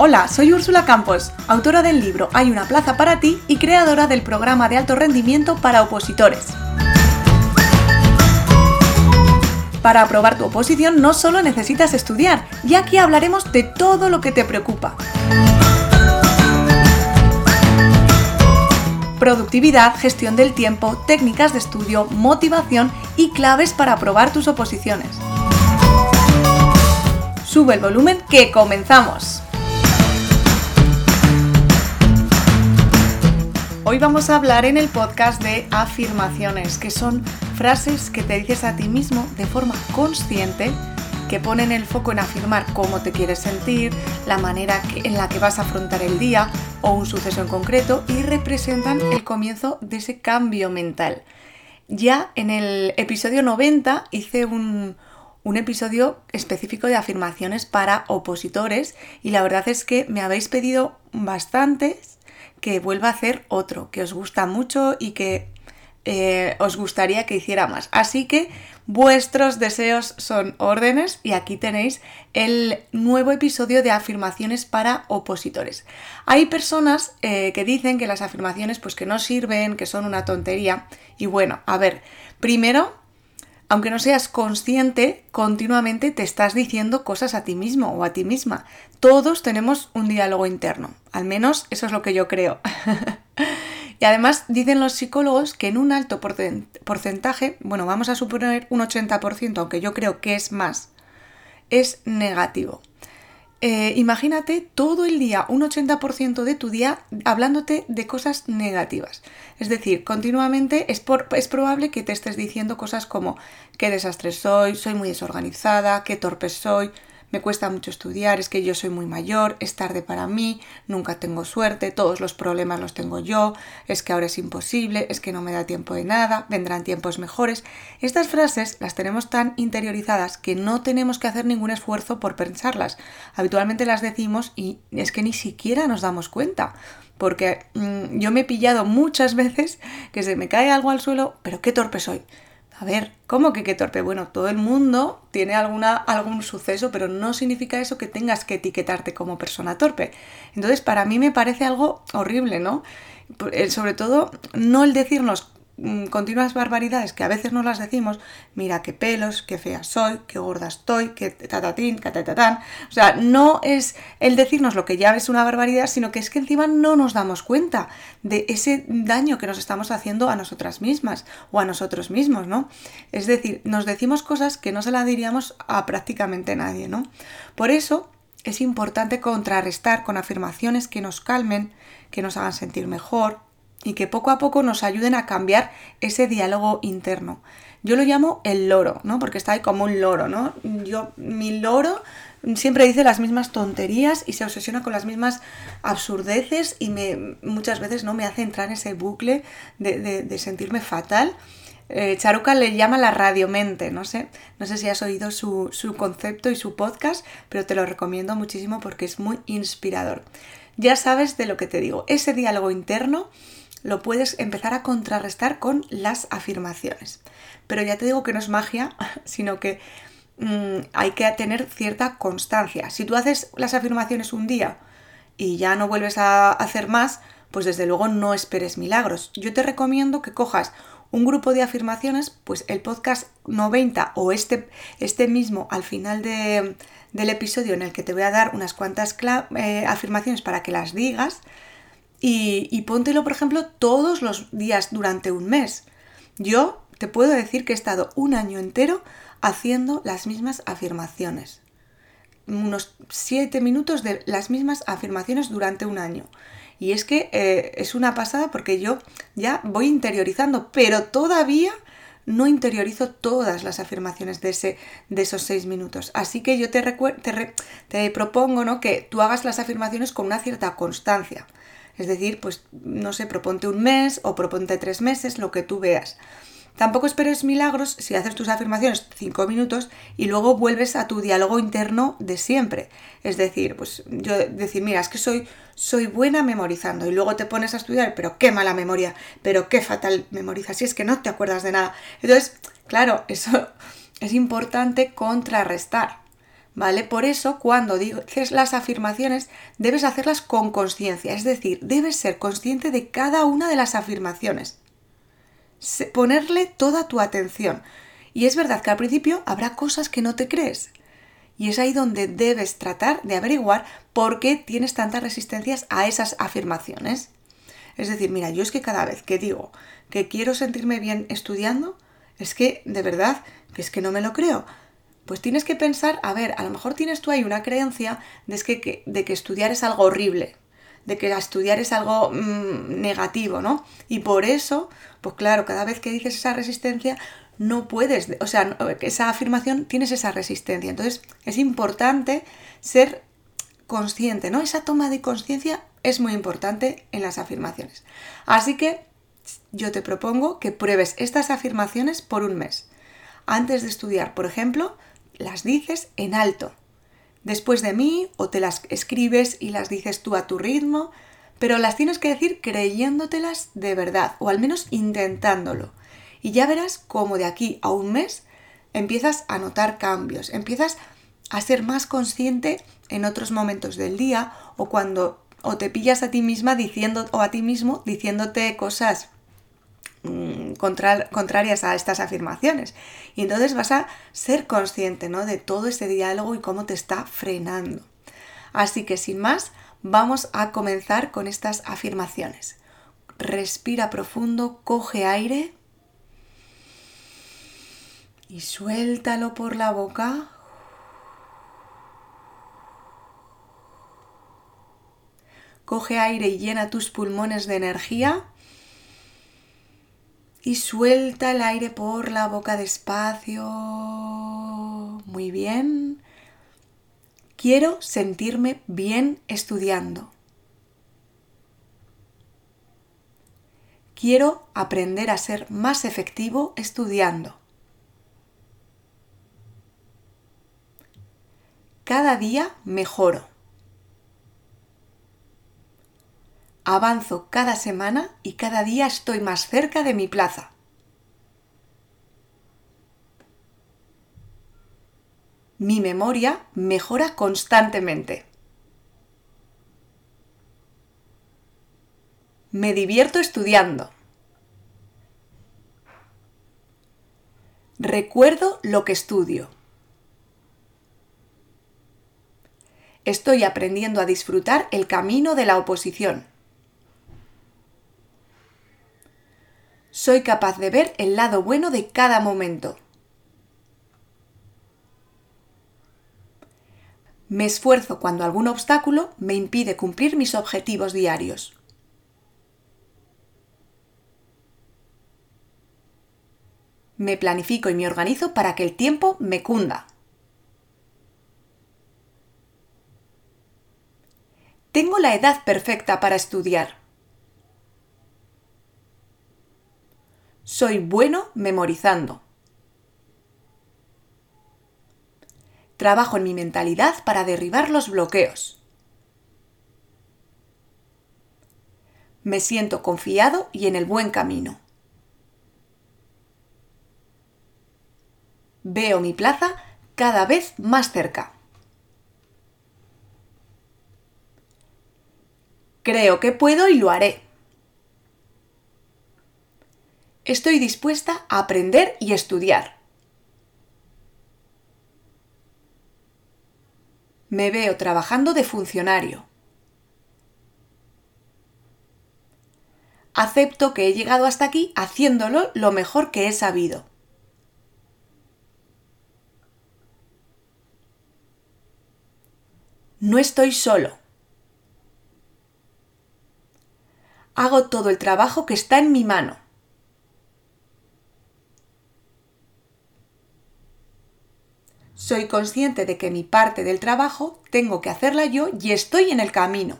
Hola, soy Úrsula Campos, autora del libro Hay una plaza para ti y creadora del programa de alto rendimiento para opositores. Para aprobar tu oposición no solo necesitas estudiar, y aquí hablaremos de todo lo que te preocupa. Productividad, gestión del tiempo, técnicas de estudio, motivación y claves para aprobar tus oposiciones. Sube el volumen que comenzamos. Hoy vamos a hablar en el podcast de afirmaciones, que son frases que te dices a ti mismo de forma consciente que ponen el foco en afirmar cómo te quieres sentir, la manera en la que vas a afrontar el día o un suceso en concreto y representan el comienzo de ese cambio mental. Ya en el episodio 90 hice un, episodio específico de afirmaciones para opositores y la verdad es que me habéis pedido bastantes que vuelva a hacer otro, que os gusta mucho y que eh, os gustaría que hiciera más. Así que vuestros deseos son órdenes y aquí tenéis el nuevo episodio de afirmaciones para opositores. Hay personas eh, que dicen que las afirmaciones pues que no sirven, que son una tontería y bueno, a ver, primero aunque no seas consciente, continuamente te estás diciendo cosas a ti mismo o a ti misma. Todos tenemos un diálogo interno, al menos eso es lo que yo creo. y además dicen los psicólogos que en un alto porcentaje, bueno, vamos a suponer un 80%, aunque yo creo que es más, es negativo. Eh, imagínate todo el día, un 80% de tu día, hablándote de cosas negativas. Es decir, continuamente es, es probable que te estés diciendo cosas como qué desastre soy, soy muy desorganizada, qué torpe soy, me cuesta mucho estudiar, es que yo soy muy mayor, es tarde para mí, nunca tengo suerte, todos los problemas los tengo yo, es que ahora es imposible, es que no me da tiempo de nada, vendrán tiempos mejores. Estas frases las tenemos tan interiorizadas que no tenemos que hacer ningún esfuerzo por pensarlas. Habitualmente las decimos y es que ni siquiera nos damos cuenta porque mm, yo me he pillado muchas veces que se me cae algo al suelo, pero qué torpe soy. A ver, ¿cómo que qué torpe? Bueno, todo el mundo tiene alguna, algún suceso, pero no significa eso que tengas que etiquetarte como persona torpe. Entonces, para mí me parece algo horrible, ¿no? Eh, sobre todo, no el decirnos continuas barbaridades que a veces no las decimos, mira qué pelos, qué fea soy, qué gorda estoy, qué tatatín, qué tatatán. O sea, no es el decirnos lo que ya es una barbaridad, sino que es que encima no nos damos cuenta de ese daño que nos estamos haciendo a nosotras mismas o a nosotros mismos, ¿no? Es decir, nos decimos cosas que no se las diríamos a prácticamente nadie, ¿no? Por eso es importante contrarrestar con afirmaciones que nos calmen, que nos hagan sentir mejor, y que poco a poco nos ayuden a cambiar ese diálogo interno. Yo lo llamo el loro, ¿no? Porque está ahí como un loro, ¿no? Yo, mi loro siempre dice las mismas tonterías y se obsesiona con las mismas absurdeces y me, muchas veces no me hace entrar en ese bucle de, sentirme fatal. Eh, Charuca le llama la radiomente, no sé, no sé si has oído su, su concepto y su podcast, pero te lo recomiendo muchísimo porque es muy inspirador. Ya sabes de lo que te digo, ese diálogo interno lo puedes empezar a contrarrestar con las afirmaciones. Pero ya te digo que no es magia, sino que mm, hay que tener cierta constancia. Si tú haces las afirmaciones un día y ya no vuelves a hacer más, pues desde luego no esperes milagros. Yo te recomiendo que cojas un grupo de afirmaciones, pues el podcast 90 o este, este mismo al final del episodio en el que te voy a dar unas cuantas eh, afirmaciones para que las digas, y, póntelo, por ejemplo, todos los días durante un mes. Yo te puedo decir que he estado un año entero haciendo las mismas afirmaciones. Unos siete minutos de las mismas afirmaciones durante un año. Y es que eh, es una pasada porque yo ya voy interiorizando, pero todavía no interiorizo todas las afirmaciones de, ese, de esos seis minutos. Así que yo te, te, te propongo ¿no? que tú hagas las afirmaciones con una cierta constancia. Es decir, pues no sé, proponte un mes o proponte tres meses, lo que tú veas. Tampoco esperes milagros si haces tus afirmaciones cinco minutos y luego vuelves a tu diálogo interno de siempre. Es decir, pues yo decir, mira, es que soy, soy buena memorizando y luego te pones a estudiar, pero qué mala memoria, pero qué fatal memorizas, si es que no te acuerdas de nada. Entonces, claro, eso es importante contrarrestar. ¿Vale? Por eso cuando dices las afirmaciones debes hacerlas con conciencia, es decir, debes ser consciente de cada una de las afirmaciones, ponerle toda tu atención. Y es verdad que al principio habrá cosas que no te crees. Y es ahí donde debes tratar de averiguar por qué tienes tantas resistencias a esas afirmaciones. Es decir, mira, yo es que cada vez que digo que quiero sentirme bien estudiando, es que de verdad que es que no me lo creo pues tienes que pensar, a ver, a lo mejor tienes tú ahí una creencia de que, de que estudiar es algo horrible, de que estudiar es algo mm, negativo, ¿no? Y por eso, pues claro, cada vez que dices esa resistencia, no puedes, o sea, esa afirmación tienes esa resistencia. Entonces, es importante ser consciente, ¿no? Esa toma de conciencia es muy importante en las afirmaciones. Así que yo te propongo que pruebes estas afirmaciones por un mes. Antes de estudiar, por ejemplo, las dices en alto. Después de mí, o te las escribes y las dices tú a tu ritmo, pero las tienes que decir creyéndotelas de verdad, o al menos intentándolo. Y ya verás cómo de aquí a un mes empiezas a notar cambios, empiezas a ser más consciente en otros momentos del día o cuando o te pillas a ti misma diciendo o a ti mismo diciéndote cosas Mm, contrarias a estas afirmaciones. Y entonces vas a ser consciente ¿no? de todo ese diálogo y cómo te está frenando. Así que sin más, vamos a comenzar con estas afirmaciones. Respira profundo, coge aire y suéltalo por la boca. Coge aire y llena tus pulmones de energía y suelta el aire por la boca despacio. Muy bien. Quiero sentirme bien estudiando. Quiero aprender a ser más efectivo estudiando. Cada día mejoro. Avanzo cada semana y cada día estoy más cerca de mi plaza. Mi memoria mejora constantemente. Me divierto estudiando. Recuerdo lo que estudio. Estoy aprendiendo a disfrutar el camino de la oposición. Soy capaz de ver el lado bueno de cada momento. Me esfuerzo cuando algún obstáculo me impide cumplir mis objetivos diarios. Me planifico y me organizo para que el tiempo me cunda. Tengo la edad perfecta para estudiar. Soy bueno memorizando. Trabajo en mi mentalidad para derribar los bloqueos. Me siento confiado y en el buen camino. Veo mi plaza cada vez más cerca. Creo que puedo y lo haré. Estoy dispuesta a aprender y estudiar. Me veo trabajando de funcionario. Acepto que he llegado hasta aquí haciéndolo lo mejor que he sabido. No estoy solo. Hago todo el trabajo que está en mi mano. Soy consciente de que mi parte del trabajo tengo que hacerla yo y estoy en el camino.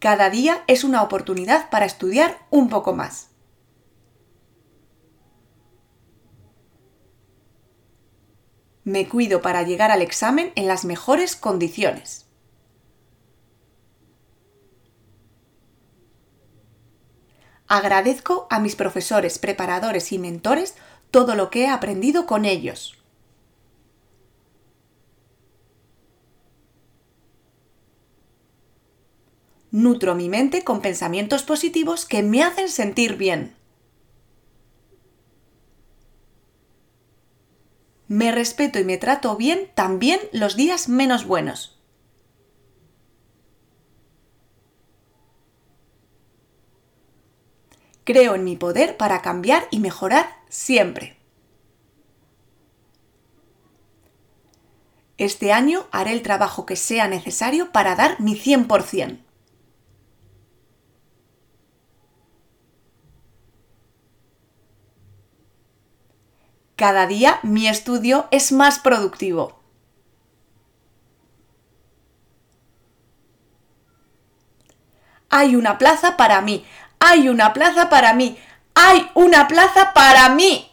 Cada día es una oportunidad para estudiar un poco más. Me cuido para llegar al examen en las mejores condiciones. Agradezco a mis profesores, preparadores y mentores todo lo que he aprendido con ellos. Nutro mi mente con pensamientos positivos que me hacen sentir bien. Me respeto y me trato bien también los días menos buenos. Creo en mi poder para cambiar y mejorar siempre. Este año haré el trabajo que sea necesario para dar mi 100%. Cada día mi estudio es más productivo. Hay una plaza para mí, hay una plaza para mí. Hay una plaza para mí.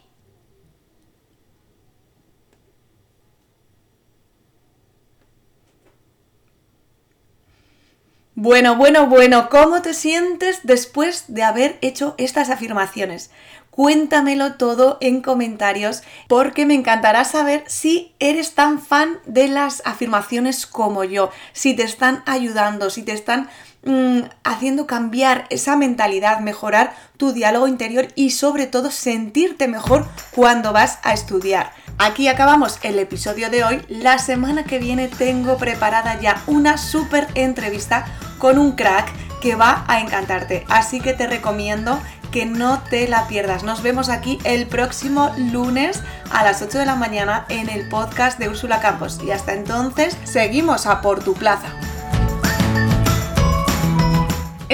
Bueno, bueno, bueno, ¿cómo te sientes después de haber hecho estas afirmaciones? Cuéntamelo todo en comentarios porque me encantará saber si eres tan fan de las afirmaciones como yo, si te están ayudando, si te están Mm, haciendo cambiar esa mentalidad, mejorar tu diálogo interior y sobre todo sentirte mejor cuando vas a estudiar. Aquí acabamos el episodio de hoy. La semana que viene tengo preparada ya una súper entrevista con un crack que va a encantarte. Así que te recomiendo que no te la pierdas. Nos vemos aquí el próximo lunes a las 8 de la mañana en el podcast de Úrsula Campos. Y hasta entonces, seguimos a por tu plaza.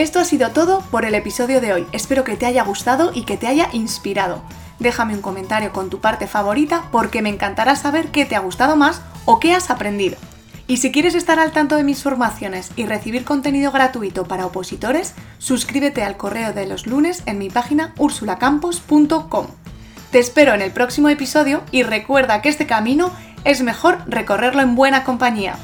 Esto ha sido todo por el episodio de hoy. Espero que te haya gustado y que te haya inspirado. Déjame un comentario con tu parte favorita porque me encantará saber qué te ha gustado más o qué has aprendido. Y si quieres estar al tanto de mis formaciones y recibir contenido gratuito para opositores, suscríbete al correo de los lunes en mi página ursulacampos.com. Te espero en el próximo episodio y recuerda que este camino es mejor recorrerlo en buena compañía.